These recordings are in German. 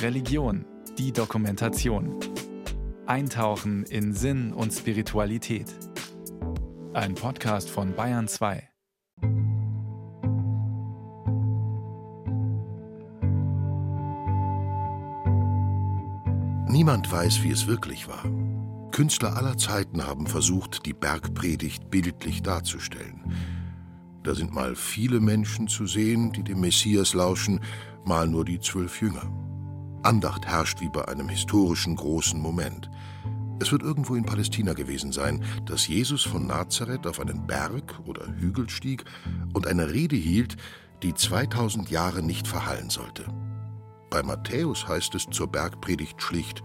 Religion, die Dokumentation. Eintauchen in Sinn und Spiritualität. Ein Podcast von Bayern 2. Niemand weiß, wie es wirklich war. Künstler aller Zeiten haben versucht, die Bergpredigt bildlich darzustellen. Da sind mal viele Menschen zu sehen, die dem Messias lauschen, mal nur die zwölf Jünger. Andacht herrscht wie bei einem historischen großen Moment. Es wird irgendwo in Palästina gewesen sein, dass Jesus von Nazareth auf einen Berg oder Hügel stieg und eine Rede hielt, die 2000 Jahre nicht verhallen sollte. Bei Matthäus heißt es zur Bergpredigt schlicht: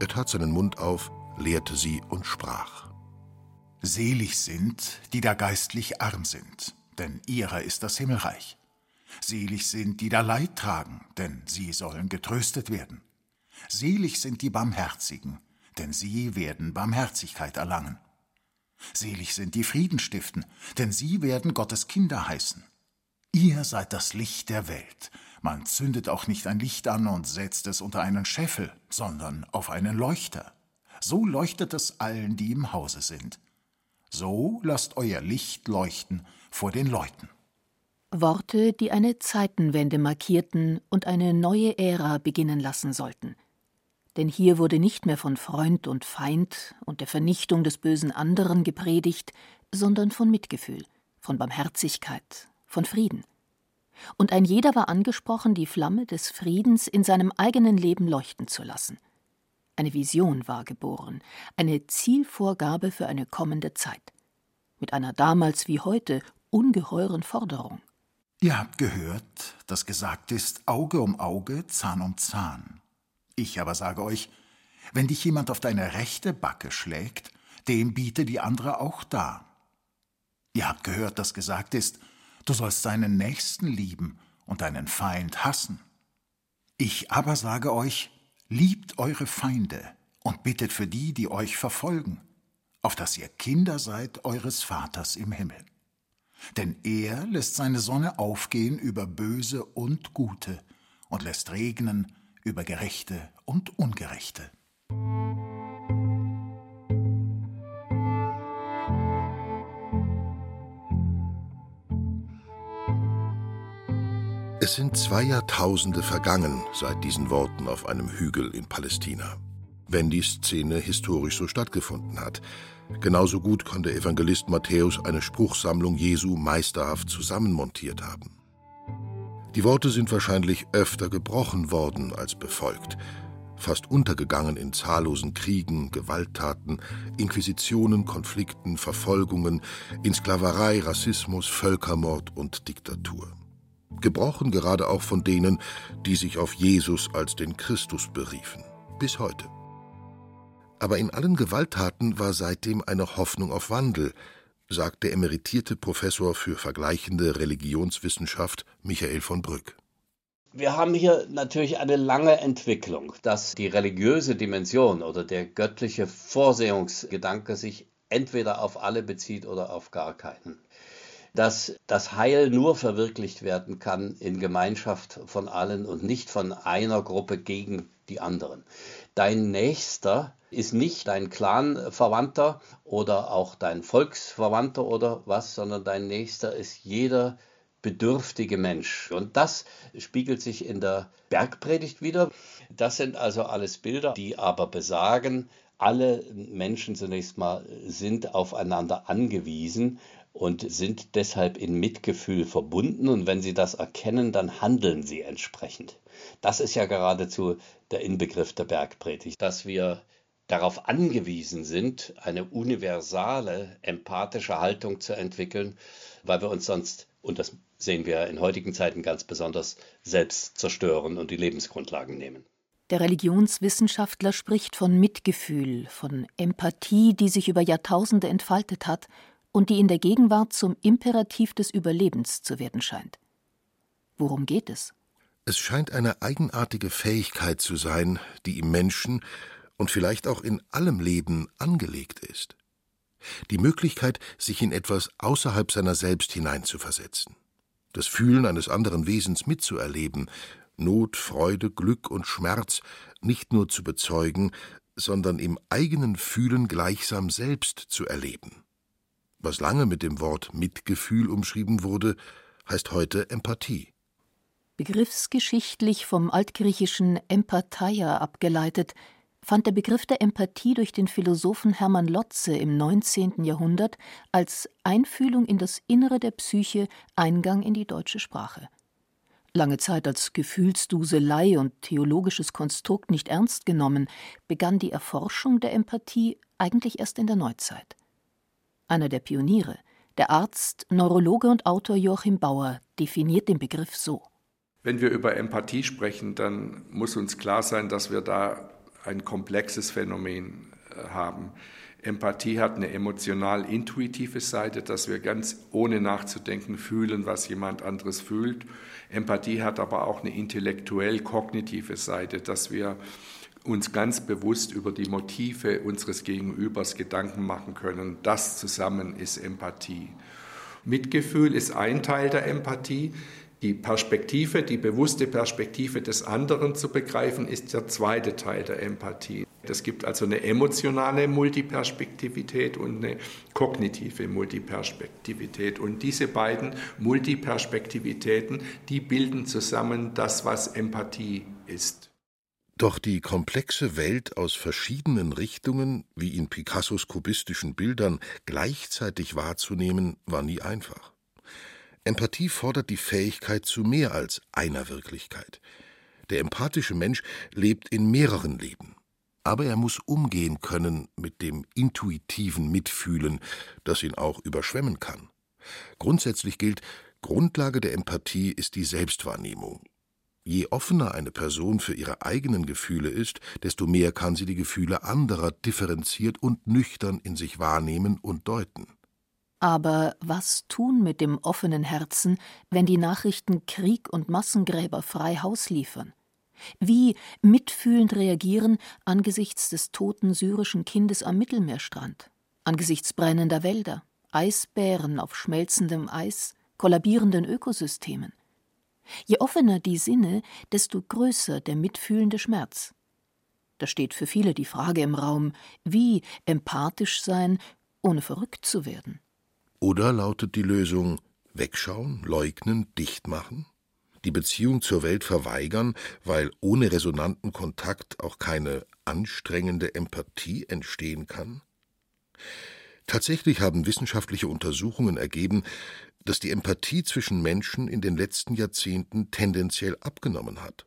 Er tat seinen Mund auf, lehrte sie und sprach. Selig sind, die da geistlich arm sind, denn ihrer ist das Himmelreich. Selig sind, die da Leid tragen, denn sie sollen getröstet werden. Selig sind die Barmherzigen, denn sie werden Barmherzigkeit erlangen. Selig sind die Frieden stiften, denn sie werden Gottes Kinder heißen. Ihr seid das Licht der Welt. Man zündet auch nicht ein Licht an und setzt es unter einen Scheffel, sondern auf einen Leuchter. So leuchtet es allen, die im Hause sind. So lasst euer Licht leuchten vor den Leuten. Worte, die eine Zeitenwende markierten und eine neue Ära beginnen lassen sollten. Denn hier wurde nicht mehr von Freund und Feind und der Vernichtung des bösen anderen gepredigt, sondern von Mitgefühl, von Barmherzigkeit, von Frieden. Und ein jeder war angesprochen, die Flamme des Friedens in seinem eigenen Leben leuchten zu lassen. Eine Vision war geboren, eine Zielvorgabe für eine kommende Zeit. Mit einer damals wie heute ungeheuren Forderung. Ihr habt gehört, dass gesagt ist, Auge um Auge, Zahn um Zahn. Ich aber sage euch, wenn dich jemand auf deine rechte Backe schlägt, dem biete die andere auch dar. Ihr habt gehört, dass gesagt ist, du sollst deinen Nächsten lieben und deinen Feind hassen. Ich aber sage euch, liebt eure Feinde und bittet für die, die euch verfolgen, auf dass ihr Kinder seid eures Vaters im Himmel. Denn er lässt seine Sonne aufgehen über Böse und Gute und lässt regnen über Gerechte und Ungerechte. Es sind zwei Jahrtausende vergangen seit diesen Worten auf einem Hügel in Palästina. Wenn die Szene historisch so stattgefunden hat, Genauso gut kann der Evangelist Matthäus eine Spruchsammlung Jesu meisterhaft zusammenmontiert haben. Die Worte sind wahrscheinlich öfter gebrochen worden als befolgt, fast untergegangen in zahllosen Kriegen, Gewalttaten, Inquisitionen, Konflikten, Verfolgungen, in Sklaverei, Rassismus, Völkermord und Diktatur. Gebrochen gerade auch von denen, die sich auf Jesus als den Christus beriefen, bis heute. Aber in allen Gewalttaten war seitdem eine Hoffnung auf Wandel, sagt der emeritierte Professor für vergleichende Religionswissenschaft Michael von Brück. Wir haben hier natürlich eine lange Entwicklung, dass die religiöse Dimension oder der göttliche Vorsehungsgedanke sich entweder auf alle bezieht oder auf gar keinen. Dass das Heil nur verwirklicht werden kann in Gemeinschaft von allen und nicht von einer Gruppe gegen die anderen. Dein Nächster ist nicht dein Clanverwandter oder auch dein Volksverwandter oder was, sondern dein Nächster ist jeder bedürftige Mensch. Und das spiegelt sich in der Bergpredigt wieder. Das sind also alles Bilder, die aber besagen, alle Menschen zunächst mal sind aufeinander angewiesen und sind deshalb in Mitgefühl verbunden. Und wenn sie das erkennen, dann handeln sie entsprechend. Das ist ja geradezu der Inbegriff der Bergpredigt, dass wir darauf angewiesen sind, eine universale, empathische Haltung zu entwickeln, weil wir uns sonst, und das sehen wir in heutigen Zeiten ganz besonders, selbst zerstören und die Lebensgrundlagen nehmen. Der Religionswissenschaftler spricht von Mitgefühl, von Empathie, die sich über Jahrtausende entfaltet hat und die in der Gegenwart zum Imperativ des Überlebens zu werden scheint. Worum geht es? Es scheint eine eigenartige Fähigkeit zu sein, die im Menschen und vielleicht auch in allem Leben angelegt ist. Die Möglichkeit, sich in etwas außerhalb seiner selbst hineinzuversetzen, das Fühlen eines anderen Wesens mitzuerleben, Not, Freude, Glück und Schmerz nicht nur zu bezeugen, sondern im eigenen Fühlen gleichsam selbst zu erleben. Was lange mit dem Wort Mitgefühl umschrieben wurde, heißt heute Empathie. Begriffsgeschichtlich vom altgriechischen Empatheia abgeleitet, fand der Begriff der Empathie durch den Philosophen Hermann Lotze im 19. Jahrhundert als Einfühlung in das Innere der Psyche Eingang in die deutsche Sprache. Lange Zeit als Gefühlsduselei und theologisches Konstrukt nicht ernst genommen, begann die Erforschung der Empathie eigentlich erst in der Neuzeit. Einer der Pioniere, der Arzt, Neurologe und Autor Joachim Bauer, definiert den Begriff so. Wenn wir über Empathie sprechen, dann muss uns klar sein, dass wir da ein komplexes Phänomen äh, haben. Empathie hat eine emotional-intuitive Seite, dass wir ganz ohne nachzudenken fühlen, was jemand anderes fühlt. Empathie hat aber auch eine intellektuell-kognitive Seite, dass wir uns ganz bewusst über die Motive unseres Gegenübers Gedanken machen können. Das zusammen ist Empathie. Mitgefühl ist ein Teil der Empathie. Die Perspektive, die bewusste Perspektive des anderen zu begreifen, ist der zweite Teil der Empathie. Es gibt also eine emotionale Multiperspektivität und eine kognitive Multiperspektivität. Und diese beiden Multiperspektivitäten, die bilden zusammen das, was Empathie ist. Doch die komplexe Welt aus verschiedenen Richtungen, wie in Picassos kubistischen Bildern, gleichzeitig wahrzunehmen, war nie einfach. Empathie fordert die Fähigkeit zu mehr als einer Wirklichkeit. Der empathische Mensch lebt in mehreren Leben aber er muss umgehen können mit dem intuitiven Mitfühlen, das ihn auch überschwemmen kann. Grundsätzlich gilt, Grundlage der Empathie ist die Selbstwahrnehmung. Je offener eine Person für ihre eigenen Gefühle ist, desto mehr kann sie die Gefühle anderer differenziert und nüchtern in sich wahrnehmen und deuten. Aber was tun mit dem offenen Herzen, wenn die Nachrichten Krieg und Massengräber frei Haus liefern? Wie mitfühlend reagieren angesichts des toten syrischen Kindes am Mittelmeerstrand, angesichts brennender Wälder, Eisbären auf schmelzendem Eis, kollabierenden Ökosystemen. Je offener die Sinne, desto größer der mitfühlende Schmerz. Da steht für viele die Frage im Raum, wie empathisch sein, ohne verrückt zu werden. Oder lautet die Lösung wegschauen, leugnen, dicht machen? die Beziehung zur Welt verweigern, weil ohne resonanten Kontakt auch keine anstrengende Empathie entstehen kann? Tatsächlich haben wissenschaftliche Untersuchungen ergeben, dass die Empathie zwischen Menschen in den letzten Jahrzehnten tendenziell abgenommen hat.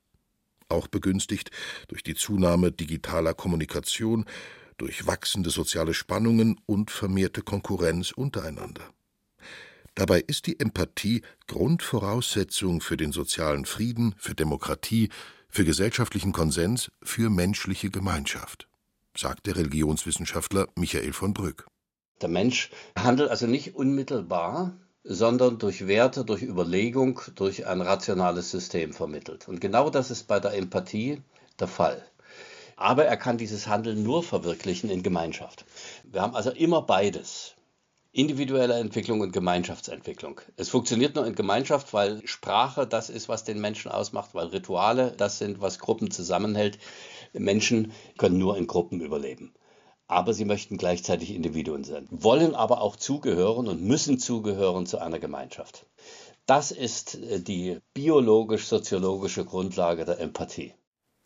Auch begünstigt durch die Zunahme digitaler Kommunikation, durch wachsende soziale Spannungen und vermehrte Konkurrenz untereinander. Dabei ist die Empathie Grundvoraussetzung für den sozialen Frieden, für Demokratie, für gesellschaftlichen Konsens, für menschliche Gemeinschaft, sagt der Religionswissenschaftler Michael von Brück. Der Mensch handelt also nicht unmittelbar, sondern durch Werte, durch Überlegung, durch ein rationales System vermittelt. Und genau das ist bei der Empathie der Fall. Aber er kann dieses Handeln nur verwirklichen in Gemeinschaft. Wir haben also immer beides individuelle Entwicklung und Gemeinschaftsentwicklung. Es funktioniert nur in Gemeinschaft, weil Sprache das ist, was den Menschen ausmacht, weil Rituale das sind, was Gruppen zusammenhält. Menschen können nur in Gruppen überleben. Aber sie möchten gleichzeitig Individuen sein, wollen aber auch zugehören und müssen zugehören zu einer Gemeinschaft. Das ist äh, die biologisch-soziologische Grundlage der Empathie.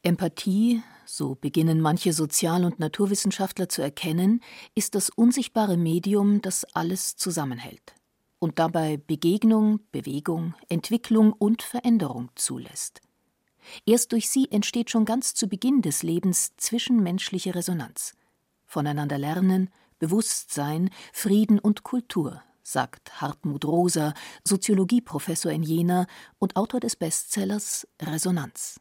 Empathie, so beginnen manche Sozial- und Naturwissenschaftler zu erkennen, ist das unsichtbare Medium, das alles zusammenhält und dabei Begegnung, Bewegung, Entwicklung und Veränderung zulässt. Erst durch sie entsteht schon ganz zu Beginn des Lebens zwischenmenschliche Resonanz. Voneinander lernen, Bewusstsein, Frieden und Kultur, sagt Hartmut Rosa, Soziologieprofessor in Jena und Autor des Bestsellers Resonanz.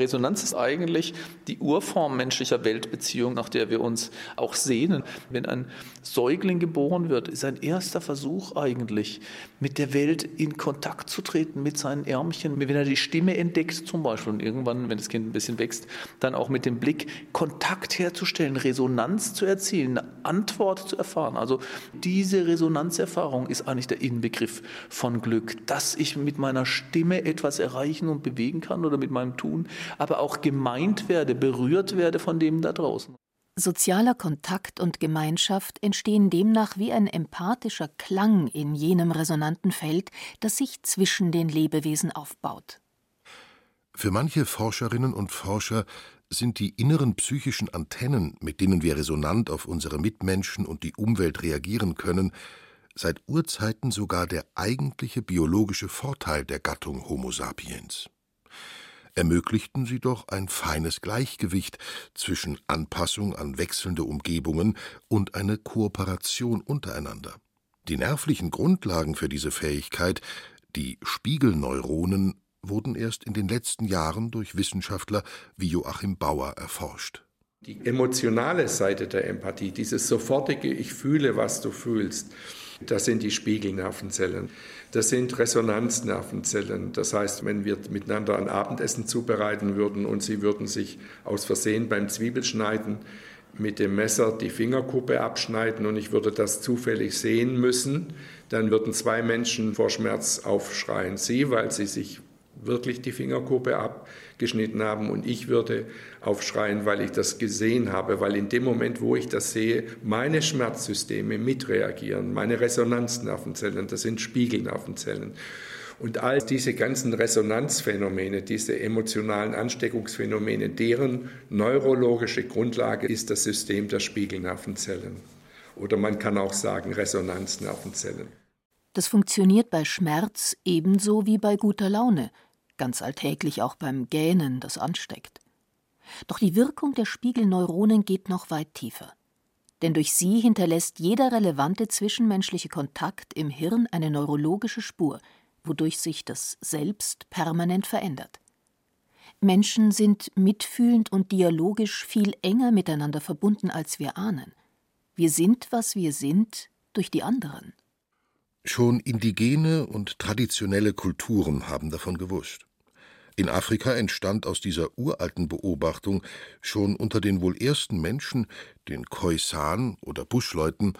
Resonanz ist eigentlich die Urform menschlicher Weltbeziehung, nach der wir uns auch sehnen. Wenn ein Säugling geboren wird, ist ein erster Versuch eigentlich, mit der Welt in Kontakt zu treten, mit seinen Ärmchen. Wenn er die Stimme entdeckt zum Beispiel und irgendwann, wenn das Kind ein bisschen wächst, dann auch mit dem Blick Kontakt herzustellen, Resonanz zu erzielen, eine Antwort zu erfahren. Also diese Resonanzerfahrung ist eigentlich der Inbegriff von Glück, dass ich mit meiner Stimme etwas erreichen und bewegen kann oder mit meinem Tun aber auch gemeint werde, berührt werde von dem da draußen. Sozialer Kontakt und Gemeinschaft entstehen demnach wie ein empathischer Klang in jenem resonanten Feld, das sich zwischen den Lebewesen aufbaut. Für manche Forscherinnen und Forscher sind die inneren psychischen Antennen, mit denen wir resonant auf unsere Mitmenschen und die Umwelt reagieren können, seit Urzeiten sogar der eigentliche biologische Vorteil der Gattung Homo sapiens ermöglichten sie doch ein feines Gleichgewicht zwischen Anpassung an wechselnde Umgebungen und eine Kooperation untereinander. Die nervlichen Grundlagen für diese Fähigkeit, die Spiegelneuronen, wurden erst in den letzten Jahren durch Wissenschaftler wie Joachim Bauer erforscht. Die emotionale Seite der Empathie, dieses sofortige Ich fühle, was du fühlst, das sind die Spiegelnervenzellen. Das sind Resonanznervenzellen. Das heißt, wenn wir miteinander ein Abendessen zubereiten würden und Sie würden sich aus Versehen beim Zwiebelschneiden mit dem Messer die Fingerkuppe abschneiden und ich würde das zufällig sehen müssen, dann würden zwei Menschen vor Schmerz aufschreien. Sie, weil sie sich wirklich die Fingerkuppe abgeschnitten haben und ich würde aufschreien, weil ich das gesehen habe, weil in dem Moment, wo ich das sehe, meine Schmerzsysteme mitreagieren, meine Resonanznervenzellen, das sind Spiegelnervenzellen. Und all diese ganzen Resonanzphänomene, diese emotionalen Ansteckungsphänomene, deren neurologische Grundlage ist das System der Spiegelnervenzellen. Oder man kann auch sagen Resonanznervenzellen. Das funktioniert bei Schmerz ebenso wie bei guter Laune, ganz alltäglich auch beim Gähnen, das ansteckt. Doch die Wirkung der Spiegelneuronen geht noch weit tiefer. Denn durch sie hinterlässt jeder relevante zwischenmenschliche Kontakt im Hirn eine neurologische Spur, wodurch sich das Selbst permanent verändert. Menschen sind mitfühlend und dialogisch viel enger miteinander verbunden, als wir ahnen. Wir sind, was wir sind, durch die anderen. Schon indigene und traditionelle Kulturen haben davon gewusst. In Afrika entstand aus dieser uralten Beobachtung schon unter den wohl ersten Menschen, den Khoisan oder Buschleuten,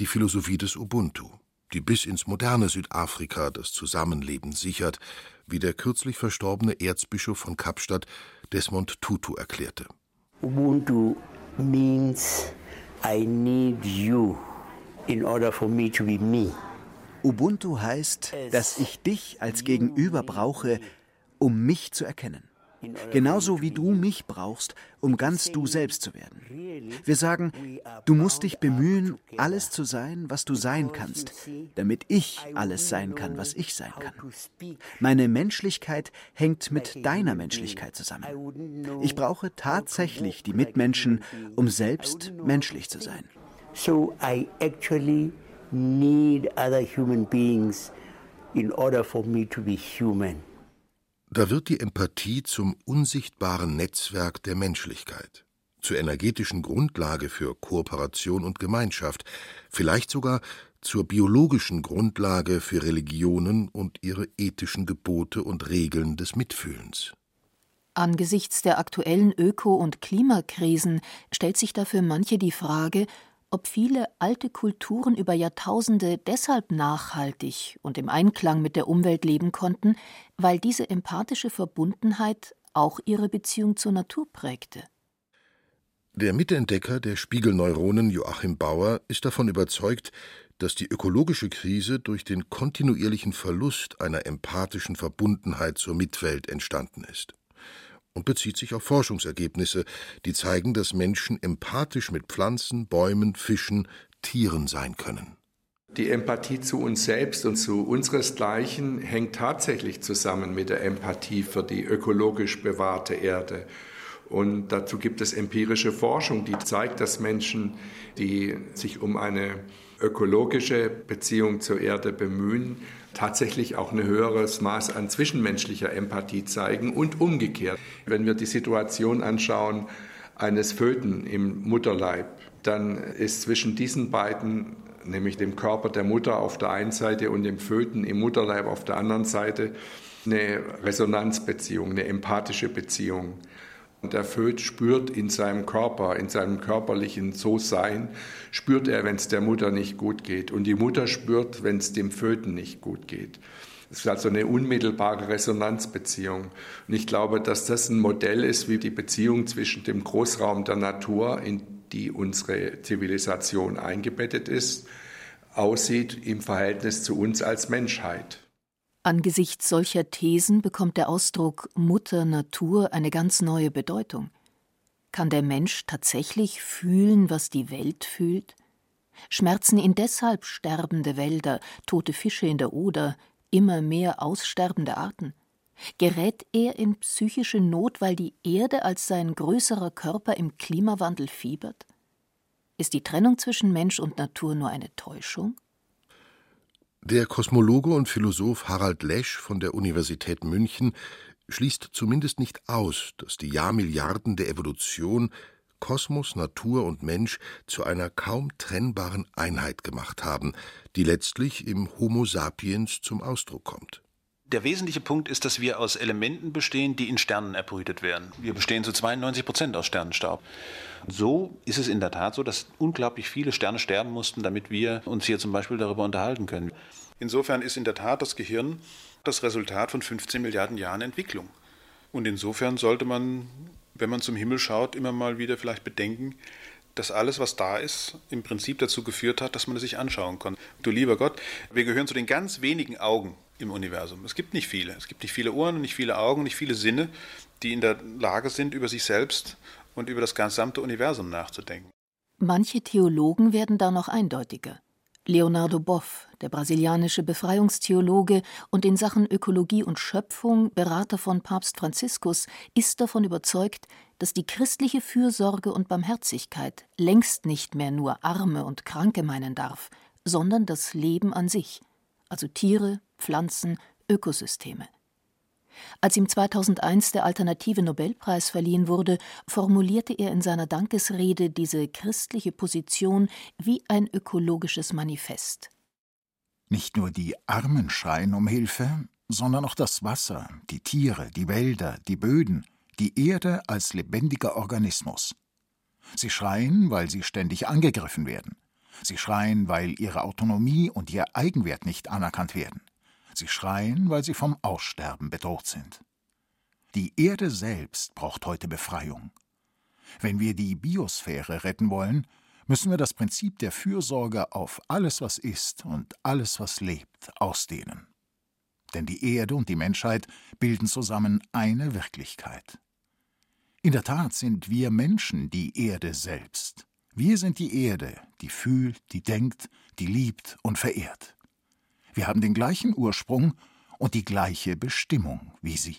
die Philosophie des Ubuntu, die bis ins moderne Südafrika das Zusammenleben sichert, wie der kürzlich verstorbene Erzbischof von Kapstadt Desmond Tutu erklärte. Ubuntu means I need you in order for me to be me. Ubuntu heißt, dass ich dich als Gegenüber brauche, um mich zu erkennen. Genauso wie du mich brauchst, um ganz du selbst zu werden. Wir sagen, du musst dich bemühen, alles zu sein, was du sein kannst, damit ich alles sein kann, was ich sein kann. Meine Menschlichkeit hängt mit deiner Menschlichkeit zusammen. Ich brauche tatsächlich die Mitmenschen, um selbst menschlich zu sein. So I actually need other human beings in order for me to be human. Da wird die Empathie zum unsichtbaren Netzwerk der Menschlichkeit, zur energetischen Grundlage für Kooperation und Gemeinschaft, vielleicht sogar zur biologischen Grundlage für Religionen und ihre ethischen Gebote und Regeln des Mitfühlens. Angesichts der aktuellen Öko- und Klimakrisen stellt sich dafür manche die Frage, ob viele alte Kulturen über Jahrtausende deshalb nachhaltig und im Einklang mit der Umwelt leben konnten, weil diese empathische Verbundenheit auch ihre Beziehung zur Natur prägte. Der Mitentdecker der Spiegelneuronen Joachim Bauer ist davon überzeugt, dass die ökologische Krise durch den kontinuierlichen Verlust einer empathischen Verbundenheit zur Mitwelt entstanden ist und bezieht sich auf Forschungsergebnisse, die zeigen, dass Menschen empathisch mit Pflanzen, Bäumen, Fischen, Tieren sein können. Die Empathie zu uns selbst und zu unseresgleichen hängt tatsächlich zusammen mit der Empathie für die ökologisch bewahrte Erde. Und dazu gibt es empirische Forschung, die zeigt, dass Menschen, die sich um eine ökologische Beziehung zur Erde bemühen, tatsächlich auch ein höheres Maß an zwischenmenschlicher Empathie zeigen und umgekehrt. Wenn wir die Situation anschauen eines Föten im Mutterleib, dann ist zwischen diesen beiden, nämlich dem Körper der Mutter auf der einen Seite und dem Föten im Mutterleib auf der anderen Seite, eine Resonanzbeziehung, eine empathische Beziehung. Und der Föt spürt in seinem Körper, in seinem körperlichen So-Sein, spürt er, wenn es der Mutter nicht gut geht. Und die Mutter spürt, wenn es dem Föten nicht gut geht. Es ist also eine unmittelbare Resonanzbeziehung. Und ich glaube, dass das ein Modell ist, wie die Beziehung zwischen dem Großraum der Natur, in die unsere Zivilisation eingebettet ist, aussieht im Verhältnis zu uns als Menschheit. Angesichts solcher Thesen bekommt der Ausdruck Mutter Natur eine ganz neue Bedeutung. Kann der Mensch tatsächlich fühlen, was die Welt fühlt? Schmerzen ihn deshalb sterbende Wälder, tote Fische in der Oder, immer mehr aussterbende Arten? Gerät er in psychische Not, weil die Erde als sein größerer Körper im Klimawandel fiebert? Ist die Trennung zwischen Mensch und Natur nur eine Täuschung? Der Kosmologe und Philosoph Harald Lesch von der Universität München schließt zumindest nicht aus, dass die Jahrmilliarden der Evolution Kosmos, Natur und Mensch zu einer kaum trennbaren Einheit gemacht haben, die letztlich im Homo sapiens zum Ausdruck kommt. Der wesentliche Punkt ist, dass wir aus Elementen bestehen, die in Sternen erbrütet werden. Wir bestehen zu 92 Prozent aus Sternenstaub. So ist es in der Tat so, dass unglaublich viele Sterne sterben mussten, damit wir uns hier zum Beispiel darüber unterhalten können. Insofern ist in der Tat das Gehirn das Resultat von 15 Milliarden Jahren Entwicklung. Und insofern sollte man, wenn man zum Himmel schaut, immer mal wieder vielleicht bedenken, dass alles, was da ist, im Prinzip dazu geführt hat, dass man es sich anschauen kann. Du lieber Gott, wir gehören zu den ganz wenigen Augen, im Universum. Es gibt nicht viele. Es gibt nicht viele Ohren, nicht viele Augen, nicht viele Sinne, die in der Lage sind, über sich selbst und über das gesamte Universum nachzudenken. Manche Theologen werden da noch eindeutiger. Leonardo Boff, der brasilianische Befreiungstheologe und in Sachen Ökologie und Schöpfung Berater von Papst Franziskus, ist davon überzeugt, dass die christliche Fürsorge und Barmherzigkeit längst nicht mehr nur Arme und Kranke meinen darf, sondern das Leben an sich, also Tiere, Pflanzen, Ökosysteme. Als ihm 2001 der Alternative Nobelpreis verliehen wurde, formulierte er in seiner Dankesrede diese christliche Position wie ein ökologisches Manifest. Nicht nur die Armen schreien um Hilfe, sondern auch das Wasser, die Tiere, die Wälder, die Böden, die Erde als lebendiger Organismus. Sie schreien, weil sie ständig angegriffen werden. Sie schreien, weil ihre Autonomie und ihr Eigenwert nicht anerkannt werden. Sie schreien, weil sie vom Aussterben bedroht sind. Die Erde selbst braucht heute Befreiung. Wenn wir die Biosphäre retten wollen, müssen wir das Prinzip der Fürsorge auf alles, was ist und alles, was lebt, ausdehnen. Denn die Erde und die Menschheit bilden zusammen eine Wirklichkeit. In der Tat sind wir Menschen die Erde selbst. Wir sind die Erde, die fühlt, die denkt, die liebt und verehrt. Wir haben den gleichen Ursprung und die gleiche Bestimmung wie sie.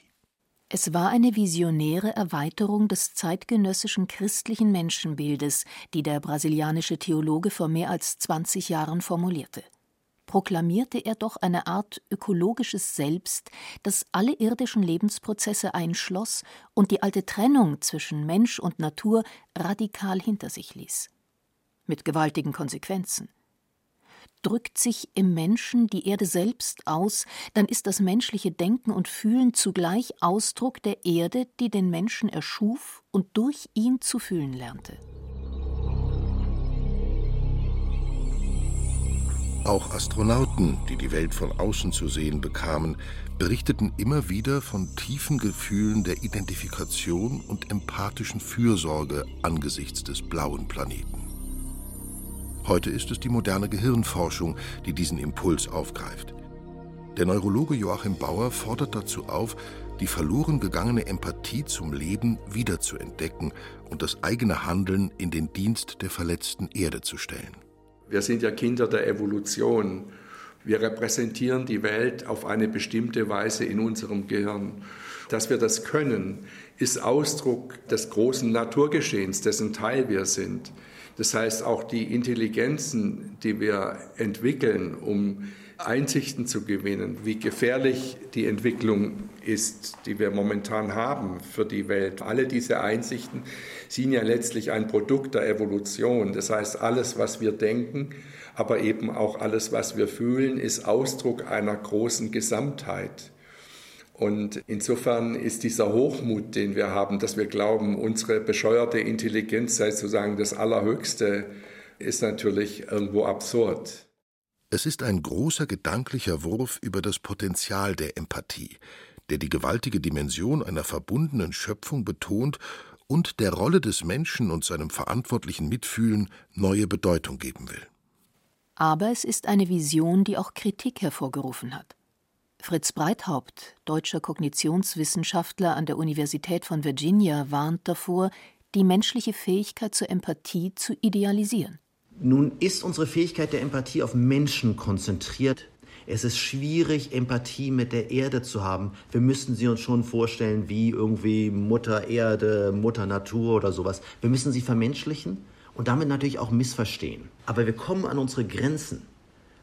Es war eine visionäre Erweiterung des zeitgenössischen christlichen Menschenbildes, die der brasilianische Theologe vor mehr als 20 Jahren formulierte. Proklamierte er doch eine Art ökologisches Selbst, das alle irdischen Lebensprozesse einschloss und die alte Trennung zwischen Mensch und Natur radikal hinter sich ließ. Mit gewaltigen Konsequenzen drückt sich im Menschen die Erde selbst aus, dann ist das menschliche Denken und Fühlen zugleich Ausdruck der Erde, die den Menschen erschuf und durch ihn zu fühlen lernte. Auch Astronauten, die die Welt von außen zu sehen bekamen, berichteten immer wieder von tiefen Gefühlen der Identifikation und empathischen Fürsorge angesichts des blauen Planeten. Heute ist es die moderne Gehirnforschung, die diesen Impuls aufgreift. Der Neurologe Joachim Bauer fordert dazu auf, die verloren gegangene Empathie zum Leben wiederzuentdecken und das eigene Handeln in den Dienst der verletzten Erde zu stellen. Wir sind ja Kinder der Evolution Wir repräsentieren die Welt auf eine bestimmte Weise in unserem Gehirn. Dass wir das können, ist Ausdruck des großen Naturgeschehens, dessen Teil wir sind. Das heißt, auch die Intelligenzen, die wir entwickeln, um Einsichten zu gewinnen, wie gefährlich die Entwicklung ist, die wir momentan haben für die Welt. Alle diese Einsichten sind ja letztlich ein Produkt der Evolution. Das heißt, alles, was wir denken, aber eben auch alles, was wir fühlen, ist Ausdruck einer großen Gesamtheit. Und insofern ist dieser Hochmut, den wir haben, dass wir glauben, unsere bescheuerte Intelligenz sei sozusagen das Allerhöchste, ist natürlich irgendwo absurd. Es ist ein großer gedanklicher Wurf über das Potenzial der Empathie, der die gewaltige Dimension einer verbundenen Schöpfung betont und der Rolle des Menschen und seinem verantwortlichen Mitfühlen neue Bedeutung geben will. Aber es ist eine Vision, die auch Kritik hervorgerufen hat. Fritz Breithaupt, deutscher Kognitionswissenschaftler an der Universität von Virginia, warnt davor, die menschliche Fähigkeit zur Empathie zu idealisieren. Nun ist unsere Fähigkeit der Empathie auf Menschen konzentriert. Es ist schwierig, Empathie mit der Erde zu haben. Wir müssten sie uns schon vorstellen wie irgendwie Mutter Erde, Mutter Natur oder sowas. Wir müssen sie vermenschlichen und damit natürlich auch missverstehen. Aber wir kommen an unsere Grenzen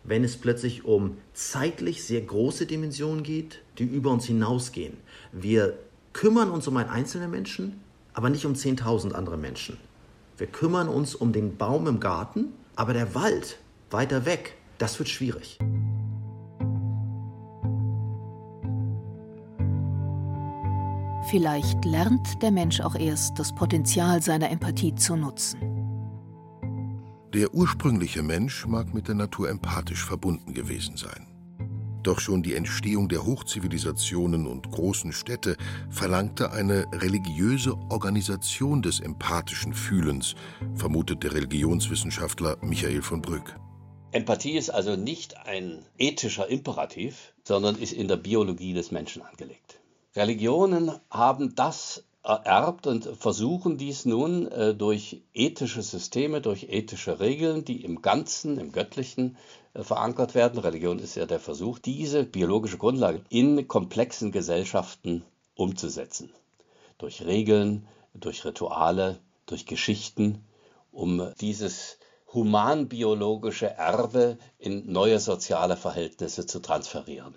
wenn es plötzlich um zeitlich sehr große Dimensionen geht, die über uns hinausgehen. Wir kümmern uns um einen einzelnen Menschen, aber nicht um 10.000 andere Menschen. Wir kümmern uns um den Baum im Garten, aber der Wald weiter weg, das wird schwierig. Vielleicht lernt der Mensch auch erst das Potenzial seiner Empathie zu nutzen. Der ursprüngliche Mensch mag mit der Natur empathisch verbunden gewesen sein. Doch schon die Entstehung der Hochzivilisationen und großen Städte verlangte eine religiöse Organisation des empathischen Fühlens, vermutet der Religionswissenschaftler Michael von Brück. Empathie ist also nicht ein ethischer Imperativ, sondern ist in der Biologie des Menschen angelegt. Religionen haben das ererbt und versuchen dies nun äh, durch ethische Systeme, durch ethische Regeln, die im Ganzen, im Göttlichen äh, verankert werden. Religion ist ja der Versuch, diese biologische Grundlage in komplexen Gesellschaften umzusetzen. Durch Regeln, durch Rituale, durch Geschichten, um dieses humanbiologische Erbe in neue soziale Verhältnisse zu transferieren.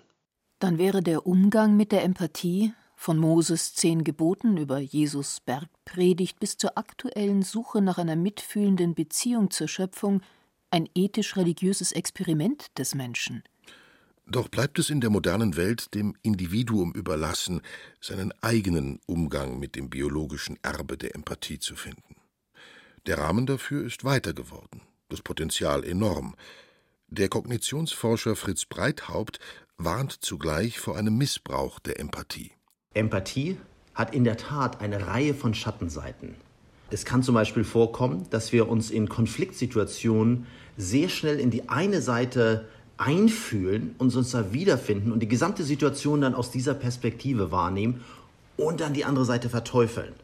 Dann wäre der Umgang mit der Empathie von Moses zehn Geboten über Jesus Bergpredigt bis zur aktuellen Suche nach einer mitfühlenden Beziehung zur Schöpfung ein ethisch-religiöses Experiment des Menschen. Doch bleibt es in der modernen Welt dem Individuum überlassen, seinen eigenen Umgang mit dem biologischen Erbe der Empathie zu finden. Der Rahmen dafür ist weiter geworden, das Potenzial enorm. Der Kognitionsforscher Fritz Breithaupt warnt zugleich vor einem Missbrauch der Empathie. Empathie hat in der Tat eine Reihe von Schattenseiten. Es kann zum Beispiel vorkommen, dass wir uns in Konfliktsituationen sehr schnell in die eine Seite einfühlen und uns da wiederfinden und die gesamte Situation dann aus dieser Perspektive wahrnehmen und dann die andere Seite verteufeln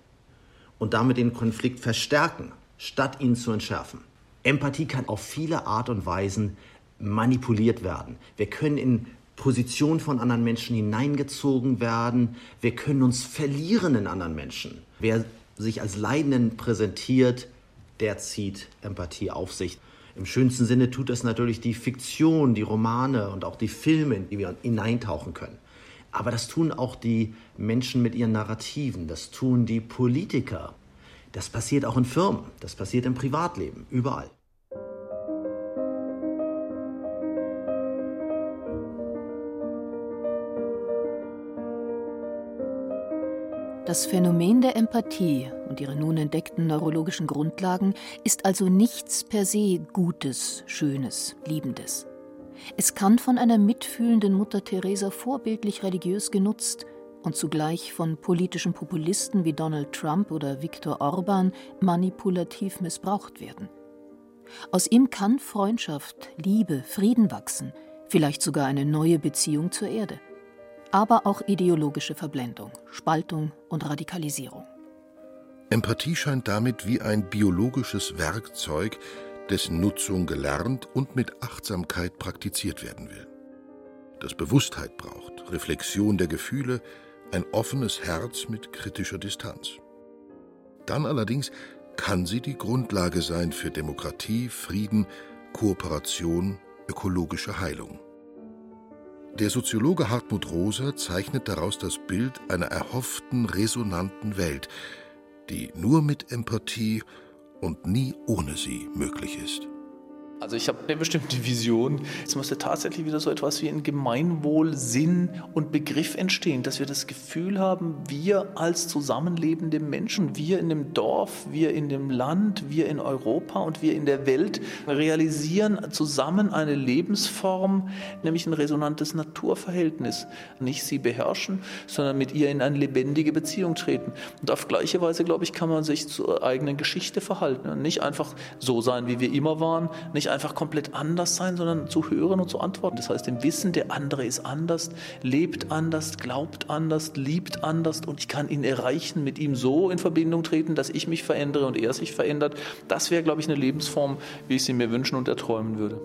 und damit den Konflikt verstärken, statt ihn zu entschärfen. Empathie kann auf viele Art und Weisen manipuliert werden. Wir können in Position von anderen Menschen hineingezogen werden. Wir können uns verlieren in anderen Menschen. Wer sich als Leidenden präsentiert, der zieht Empathie auf sich. Im schönsten Sinne tut das natürlich die Fiktion, die Romane und auch die Filme, in die wir hineintauchen können. Aber das tun auch die Menschen mit ihren Narrativen, das tun die Politiker. Das passiert auch in Firmen, das passiert im Privatleben, überall. Das Phänomen der Empathie und ihre nun entdeckten neurologischen Grundlagen ist also nichts per se Gutes, Schönes, Liebendes. Es kann von einer mitfühlenden Mutter Teresa vorbildlich religiös genutzt und zugleich von politischen Populisten wie Donald Trump oder Viktor Orban manipulativ missbraucht werden. Aus ihm kann Freundschaft, Liebe, Frieden wachsen, vielleicht sogar eine neue Beziehung zur Erde aber auch ideologische Verblendung, Spaltung und Radikalisierung. Empathie scheint damit wie ein biologisches Werkzeug, dessen Nutzung gelernt und mit Achtsamkeit praktiziert werden will. das Bewusstheit braucht, Reflexion der Gefühle, ein offenes Herz mit kritischer Distanz. Dann allerdings kann sie die Grundlage sein für Demokratie, Frieden, Kooperation, ökologische Heilung. Der Soziologe Hartmut Rosa zeichnet daraus das Bild einer erhofften, resonanten Welt, die nur mit Empathie und nie ohne sie möglich ist. Also ich habe eine bestimmte Vision. Es musste tatsächlich wieder so etwas wie ein Gemeinwohl, Sinn und Begriff entstehen, dass wir das Gefühl haben, wir als zusammenlebende Menschen, wir in dem Dorf, wir in dem Land, wir in Europa und wir in der Welt realisieren zusammen eine Lebensform, nämlich ein resonantes Naturverhältnis. Nicht sie beherrschen, sondern mit ihr in eine lebendige Beziehung treten. Und auf gleiche Weise, glaube ich, kann man sich zur eigenen Geschichte verhalten und nicht einfach so sein, wie wir immer waren, nicht einfach komplett anders sein, sondern zu hören und zu antworten. Das heißt, im Wissen, der andere ist anders, lebt anders, glaubt anders, liebt anders und ich kann ihn erreichen, mit ihm so in Verbindung treten, dass ich mich verändere und er sich verändert. Das wäre, glaube ich, eine Lebensform, wie ich sie mir wünschen und erträumen würde.